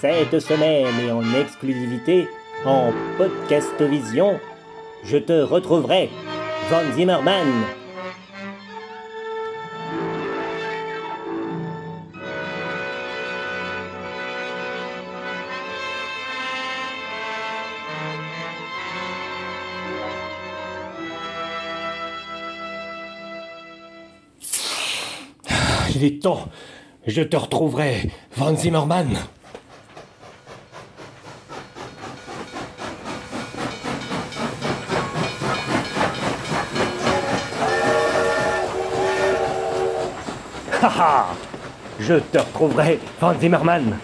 Cette semaine et en exclusivité, en podcast vision, je te retrouverai, Von Zimmerman. Il est temps. Je te retrouverai, Van Zimmerman. Haha Je te retrouverai, Van Zimmerman.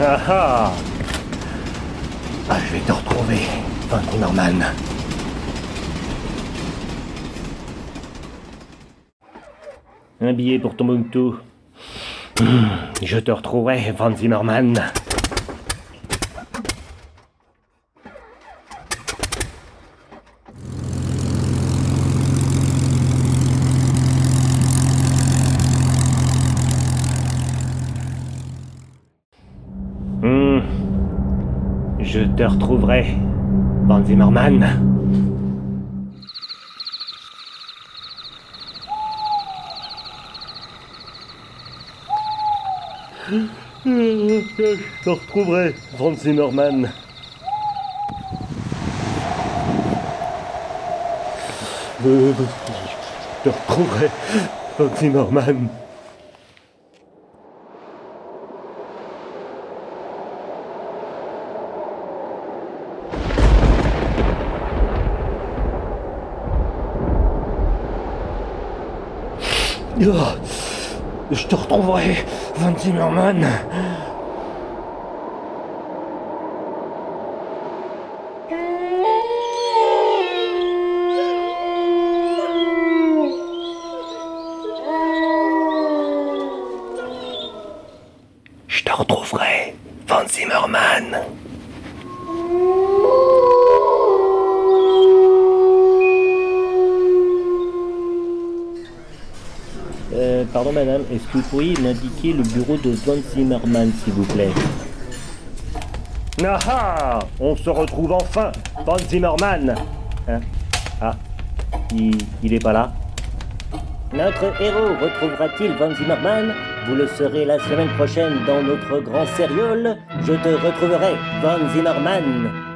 Ah ah Ah, je vais te retrouver, Van Zimmerman. Un billet pour Tombouctou. Je te retrouverai, Van Zimmerman. Je te retrouverai, Van Zimmerman. Je te retrouverai, Van Zimmerman. Euh, Je te retrouverai, Van Zimmerman. Ah, Je te retrouverai, Van Zimmerman. Je te retrouverai, Van Zimmerman. Pardon madame, est-ce que vous pourriez m'indiquer le bureau de Van Zimmerman, s'il vous plaît? Ah ah On se retrouve enfin Van Zimmerman Hein? Ah, il, il est pas là. Notre héros retrouvera-t-il Van Zimmerman Vous le saurez la semaine prochaine dans notre grand sérieux. Je te retrouverai, Van Zimmerman